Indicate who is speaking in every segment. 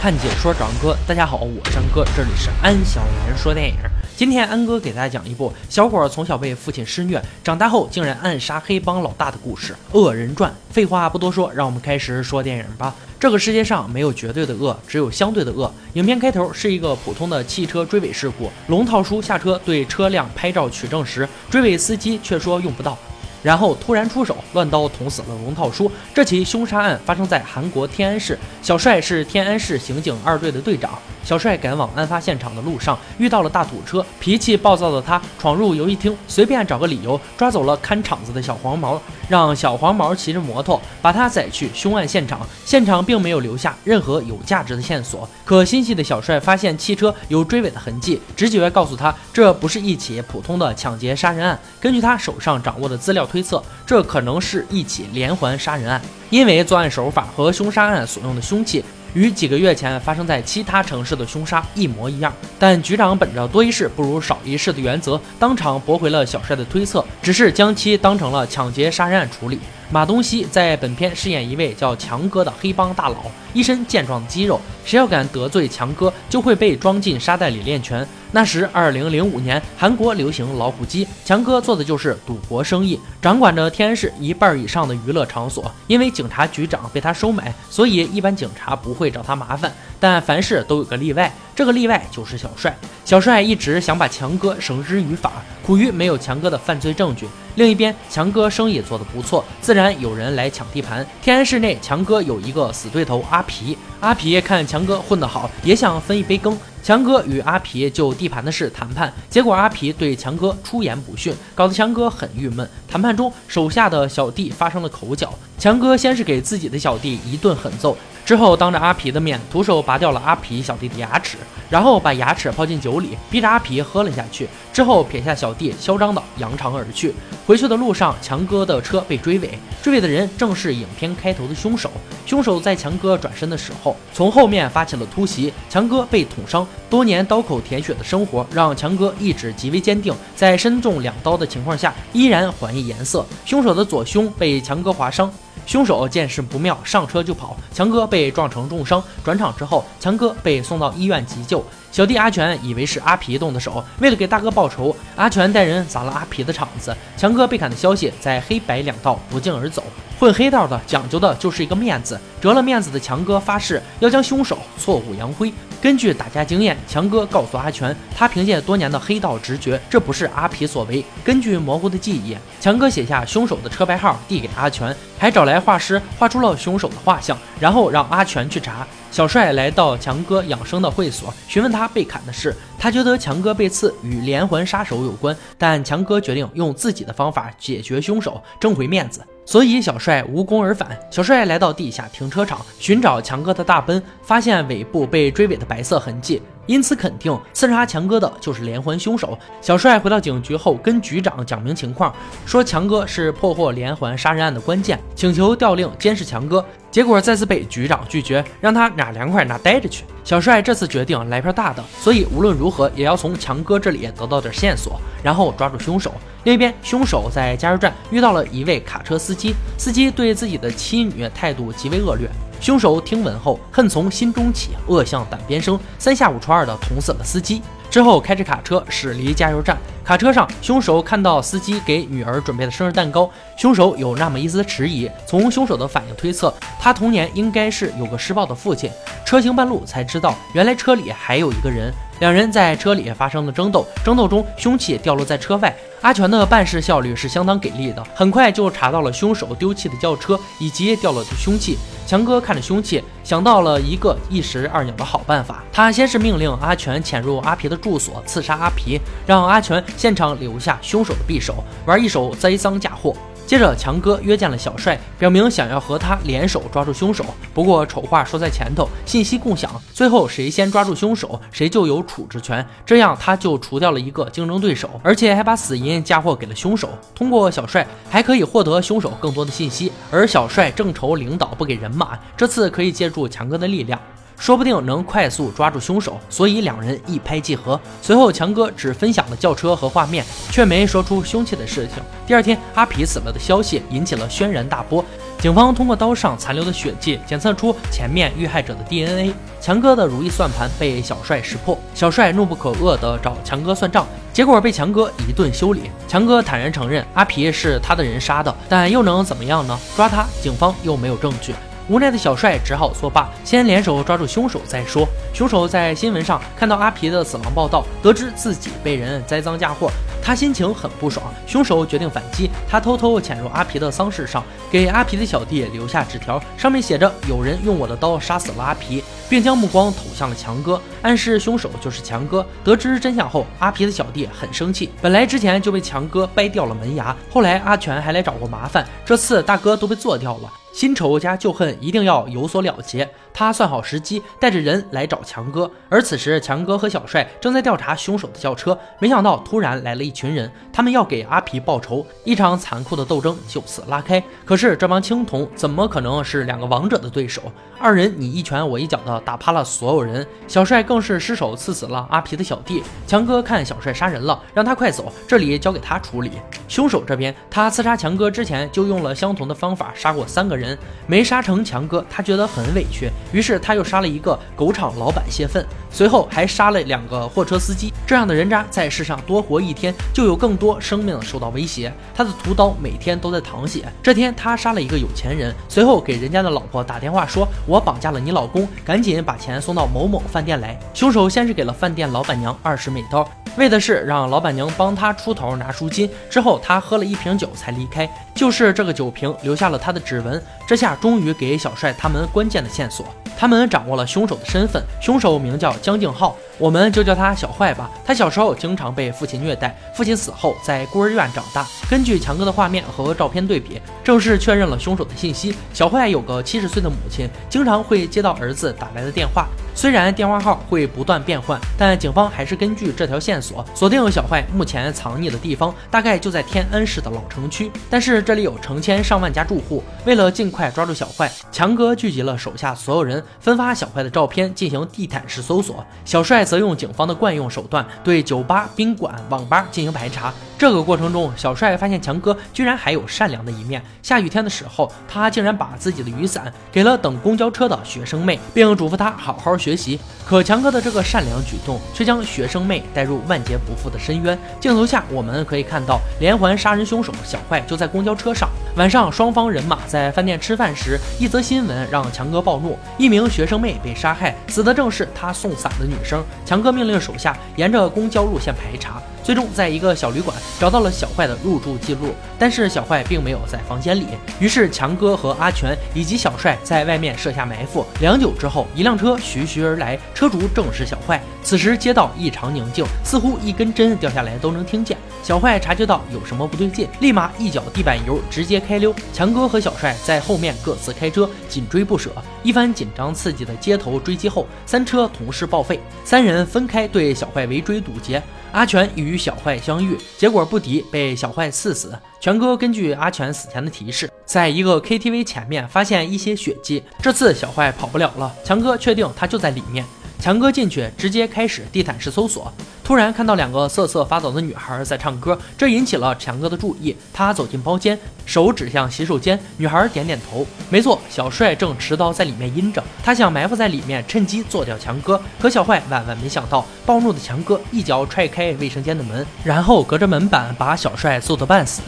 Speaker 1: 看解说找安哥，大家好，我是安哥，这里是安小言说电影。今天安哥给大家讲一部小伙从小被父亲施虐，长大后竟然暗杀黑帮老大的故事《恶人传》。废话不多说，让我们开始说电影吧。这个世界上没有绝对的恶，只有相对的恶。影片开头是一个普通的汽车追尾事故，龙套叔下车对车辆拍照取证时，追尾司机却说用不到。然后突然出手，乱刀捅死了龙套叔。这起凶杀案发生在韩国天安市，小帅是天安市刑警二队的队长。小帅赶往案发现场的路上，遇到了大土车，脾气暴躁的他闯入游戏厅，随便找个理由抓走了看场子的小黄毛，让小黄毛骑着摩托把他载去凶案现场。现场并没有留下任何有价值的线索，可心细的小帅发现汽车有追尾的痕迹，直觉告诉他这不是一起普通的抢劫杀人案。根据他手上掌握的资料推测，这可能是一起连环杀人案，因为作案手法和凶杀案所用的凶器。与几个月前发生在其他城市的凶杀一模一样，但局长本着多一事不如少一事的原则，当场驳回了小帅的推测，只是将其当成了抢劫杀人案处理。马东锡在本片饰演一位叫强哥的黑帮大佬，一身健壮肌肉，谁要敢得罪强哥，就会被装进沙袋里练拳。那时，二零零五年，韩国流行老虎机，强哥做的就是赌博生意，掌管着天安市一半以上的娱乐场所。因为警察局长被他收买，所以一般警察不会找他麻烦。但凡事都有个例外，这个例外就是小帅。小帅一直想把强哥绳之于法，苦于没有强哥的犯罪证据。另一边，强哥生意做得不错，自然有人来抢地盘。天安市内，强哥有一个死对头阿皮。阿皮看强哥混得好，也想分一杯羹。强哥与阿皮就地盘的事谈判，结果阿皮对强哥出言不逊，搞得强哥很郁闷。谈判中，手下的小弟发生了口角，强哥先是给自己的小弟一顿狠揍。之后，当着阿皮的面，徒手拔掉了阿皮小弟的牙齿，然后把牙齿泡进酒里，逼着阿皮喝了下去。之后撇下小弟，嚣张的扬长而去。回去的路上，强哥的车被追尾，追尾的人正是影片开头的凶手。凶手在强哥转身的时候，从后面发起了突袭，强哥被捅伤。多年刀口舔血的生活，让强哥意志极为坚定，在身中两刀的情况下，依然还以颜色。凶手的左胸被强哥划伤。凶手见势不妙，上车就跑，强哥被撞成重伤。转场之后，强哥被送到医院急救。小弟阿全以为是阿皮动的手，为了给大哥报仇，阿全带人砸了阿皮的场子。强哥被砍的消息在黑白两道不胫而走。混黑道的讲究的就是一个面子，折了面子的强哥发誓要将凶手挫骨扬灰。根据打架经验，强哥告诉阿全，他凭借多年的黑道直觉，这不是阿皮所为。根据模糊的记忆，强哥写下凶手的车牌号，递给阿全，还找来画师画出了凶手的画像，然后让阿全去查。小帅来到强哥养生的会所，询问他被砍的事。他觉得强哥被刺与连环杀手有关，但强哥决定用自己的方法解决凶手，争回面子。所以小帅无功而返。小帅来到地下停车场寻找强哥的大奔，发现尾部被追尾的白色痕迹，因此肯定刺杀强哥的就是连环凶手。小帅回到警局后，跟局长讲明情况，说强哥是破获连环杀人案的关键，请求调令监视强哥。结果再次被局长拒绝，让他哪凉快哪待着去。小帅这次决定来片大的，所以无论如何也要从强哥这里得到点线索，然后抓住凶手。另一边，凶手在加油站遇到了一位卡车司机，司机对自己的妻女态度极为恶劣。凶手听闻后，恨从心中起，恶向胆边生，三下五除二的捅死了司机。之后开着卡车驶离加油站，卡车上凶手看到司机给女儿准备的生日蛋糕，凶手有那么一丝迟疑。从凶手的反应推测，他童年应该是有个施暴的父亲。车行半路才知道，原来车里还有一个人。两人在车里发生了争斗，争斗中凶器掉落在车外。阿全的办事效率是相当给力的，很快就查到了凶手丢弃的轿车以及掉落的凶器。强哥看着凶器，想到了一个一石二鸟的好办法。他先是命令阿全潜入阿皮的住所，刺杀阿皮，让阿全现场留下凶手的匕首，玩一手栽赃嫁祸。接着，强哥约见了小帅，表明想要和他联手抓住凶手。不过丑话说在前头，信息共享，最后谁先抓住凶手，谁就有处置权。这样他就除掉了一个竞争对手，而且还把死因嫁祸给了凶手。通过小帅，还可以获得凶手更多的信息。而小帅正愁领导不给人马，这次可以借助强哥的力量。说不定能快速抓住凶手，所以两人一拍即合。随后，强哥只分享了轿车和画面，却没说出凶器的事情。第二天，阿皮死了的消息引起了轩然大波。警方通过刀上残留的血迹检测出前面遇害者的 DNA，强哥的如意算盘被小帅识破。小帅怒不可遏地找强哥算账，结果被强哥一顿修理。强哥坦然承认阿皮是他的人杀的，但又能怎么样呢？抓他，警方又没有证据。无奈的小帅只好作罢，先联手抓住凶手再说。凶手在新闻上看到阿皮的死亡报道，得知自己被人栽赃嫁祸，他心情很不爽。凶手决定反击，他偷偷潜入阿皮的丧事上，给阿皮的小弟留下纸条，上面写着“有人用我的刀杀死了阿皮”，并将目光投向了强哥，暗示凶手就是强哥。得知真相后，阿皮的小弟很生气，本来之前就被强哥掰掉了门牙，后来阿全还来找过麻烦，这次大哥都被做掉了。新仇加旧恨一定要有所了结。他算好时机，带着人来找强哥。而此时，强哥和小帅正在调查凶手的轿车，没想到突然来了一群人，他们要给阿皮报仇。一场残酷的斗争就此拉开。可是这帮青铜怎么可能是两个王者的对手？二人你一拳我一脚的打趴了所有人，小帅更是失手刺死了阿皮的小弟。强哥看小帅杀人了，让他快走，这里交给他处理。凶手这边，他刺杀强哥之前就用了相同的方法杀过三个人人，没杀成强哥，他觉得很委屈。于是他又杀了一个狗场老板泄愤，随后还杀了两个货车司机。这样的人渣在世上多活一天，就有更多生命受到威胁。他的屠刀每天都在淌血。这天他杀了一个有钱人，随后给人家的老婆打电话说：“我绑架了你老公，赶紧把钱送到某某饭店来。”凶手先是给了饭店老板娘二十美刀，为的是让老板娘帮他出头拿赎金。之后他喝了一瓶酒才离开，就是这个酒瓶留下了他的指纹。这下终于给小帅他们关键的线索。他们掌握了凶手的身份，凶手名叫江静浩，我们就叫他小坏吧。他小时候经常被父亲虐待，父亲死后在孤儿院长大。根据强哥的画面和照片对比，正式确认了凶手的信息。小坏有个七十岁的母亲，经常会接到儿子打来的电话。虽然电话号会不断变换，但警方还是根据这条线索锁定小坏目前藏匿的地方，大概就在天安市的老城区。但是这里有成千上万家住户，为了尽快抓住小坏，强哥聚集了手下所有人，分发小坏的照片进行地毯式搜索。小帅则用警方的惯用手段对酒吧、宾馆、网吧进行排查。这个过程中，小帅发现强哥居然还有善良的一面。下雨天的时候，他竟然把自己的雨伞给了等公交车的学生妹，并嘱咐她好好学习。可强哥的这个善良举动，却将学生妹带入万劫不复的深渊。镜头下，我们可以看到连环杀人凶手小坏就在公交车上。晚上，双方人马在饭店吃饭时，一则新闻让强哥暴怒：一名学生妹被杀害，死的正是他送伞的女生。强哥命令手下沿着公交路线排查。最终，在一个小旅馆找到了小坏的入住记录，但是小坏并没有在房间里。于是强哥和阿全以及小帅在外面设下埋伏。良久之后，一辆车徐徐而来，车主正是小坏。此时街道异常宁静，似乎一根针掉下来都能听见。小坏察觉到有什么不对劲，立马一脚地板油，直接开溜。强哥和小帅在后面各自开车紧追不舍。一番紧张刺激的街头追击后，三车同时报废，三人分开对小坏围追堵截。阿全与小坏相遇，结果不敌，被小坏刺死。全哥根据阿全死前的提示，在一个 KTV 前面发现一些血迹。这次小坏跑不了了，强哥确定他就在里面。强哥进去，直接开始地毯式搜索。突然看到两个瑟瑟发抖的女孩在唱歌，这引起了强哥的注意。他走进包间，手指向洗手间，女孩点点头。没错，小帅正持刀在里面阴着。他想埋伏在里面，趁机做掉强哥。可小坏万万没想到，暴怒的强哥一脚踹开卫生间的门，然后隔着门板把小帅揍得半死。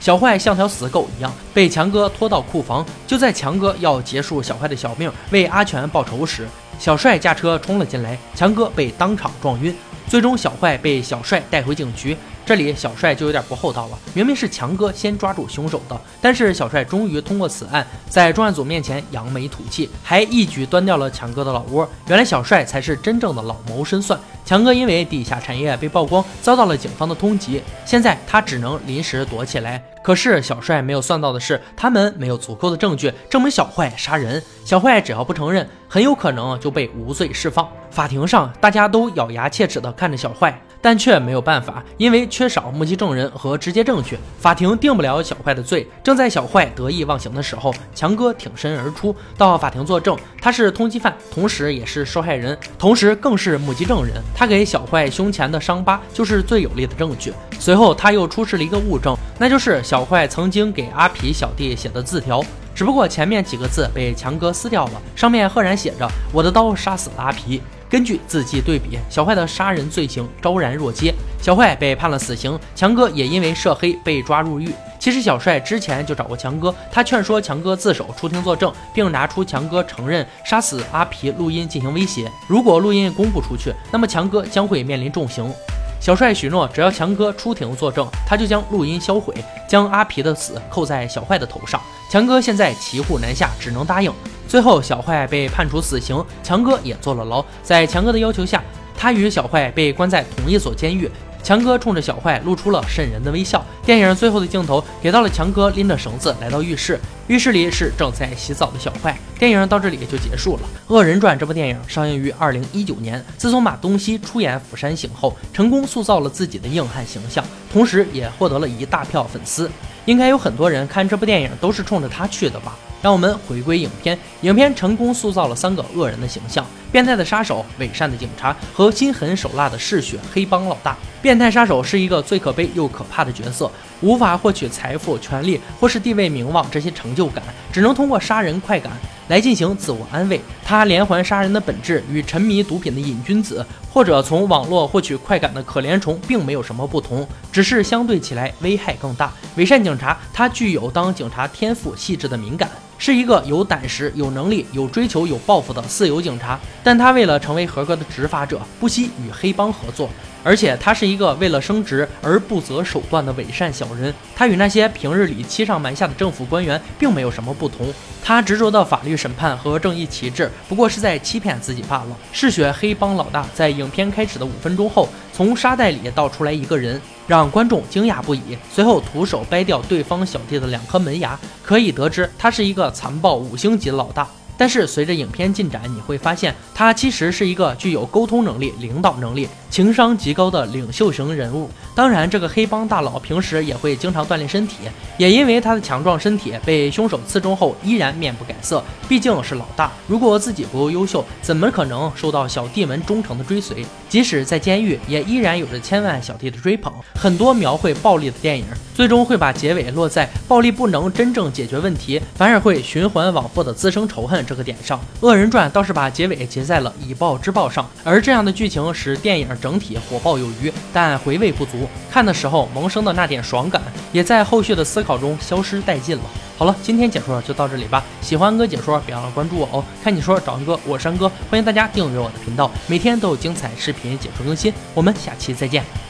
Speaker 1: 小坏像条死狗一样被强哥拖到库房。就在强哥要结束小坏的小命，为阿全报仇时，小帅驾车冲了进来，强哥被当场撞晕。最终，小坏被小帅带回警局。这里小帅就有点不厚道了，明明是强哥先抓住凶手的，但是小帅终于通过此案在专案组面前扬眉吐气，还一举端掉了强哥的老窝。原来小帅才是真正的老谋深算。强哥因为地下产业被曝光，遭到了警方的通缉，现在他只能临时躲起来。可是小帅没有算到的是，他们没有足够的证据证明小坏杀人。小坏只要不承认，很有可能就被无罪释放。法庭上，大家都咬牙切齿地看着小坏。但却没有办法，因为缺少目击证人和直接证据，法庭定不了小坏的罪。正在小坏得意忘形的时候，强哥挺身而出，到法庭作证，他是通缉犯，同时也是受害人，同时更是目击证人。他给小坏胸前的伤疤就是最有力的证据。随后他又出示了一个物证，那就是小坏曾经给阿皮小弟写的字条。只不过前面几个字被强哥撕掉了，上面赫然写着“我的刀杀死了阿皮”。根据字迹对比，小坏的杀人罪行昭然若揭。小坏被判了死刑，强哥也因为涉黑被抓入狱。其实小帅之前就找过强哥，他劝说强哥自首出庭作证，并拿出强哥承认杀死阿皮录音进行威胁。如果录音公布出去，那么强哥将会面临重刑。小帅许诺，只要强哥出庭作证，他就将录音销毁，将阿皮的死扣在小坏的头上。强哥现在骑虎难下，只能答应。最后，小坏被判处死刑，强哥也坐了牢。在强哥的要求下，他与小坏被关在同一所监狱。强哥冲着小坏露出了瘆人的微笑。电影最后的镜头给到了强哥拎着绳子来到浴室，浴室里是正在洗澡的小坏。电影到这里就结束了。《恶人传》这部电影上映于二零一九年，自从马东锡出演《釜山行》后，成功塑造了自己的硬汉形象，同时也获得了一大票粉丝。应该有很多人看这部电影都是冲着他去的吧？让我们回归影片，影片成功塑造了三个恶人的形象：变态的杀手、伪善的警察和心狠手辣的嗜血黑帮老大。变态杀手是一个最可悲又可怕的角色，无法获取财富、权力或是地位、名望这些成就感，只能通过杀人快感来进行自我安慰。他连环杀人的本质与沉迷毒品的瘾君子，或者从网络获取快感的可怜虫，并没有什么不同，只是相对起来危害更大。伪善警察，他具有当警察天赋、细致的敏感。是一个有胆识、有能力、有追求、有抱负的自由警察，但他为了成为合格的执法者，不惜与黑帮合作。而且他是一个为了升职而不择手段的伪善小人，他与那些平日里欺上瞒下的政府官员并没有什么不同。他执着的法律审判和正义旗帜，不过是在欺骗自己罢了。嗜血黑帮老大在影片开始的五分钟后，从沙袋里倒出来一个人，让观众惊讶不已。随后徒手掰掉对方小弟的两颗门牙，可以得知他是一个残暴五星级的老大。但是随着影片进展，你会发现他其实是一个具有沟通能力、领导能力、情商极高的领袖型人物。当然，这个黑帮大佬平时也会经常锻炼身体，也因为他的强壮身体被凶手刺中后依然面不改色。毕竟是老大，如果自己不够优秀，怎么可能受到小弟们忠诚的追随？即使在监狱，也依然有着千万小弟的追捧。很多描绘暴力的电影，最终会把结尾落在暴力不能真正解决问题，反而会循环往复的滋生仇恨。这个点上，《恶人传》倒是把结尾结在了以暴制暴上，而这样的剧情使电影整体火爆有余，但回味不足。看的时候萌生的那点爽感，也在后续的思考中消失殆尽了。好了，今天解说就到这里吧。喜欢哥解说，别忘了关注我哦。看解说找安哥，我是安哥，欢迎大家订阅我的频道，每天都有精彩视频解说更新。我们下期再见。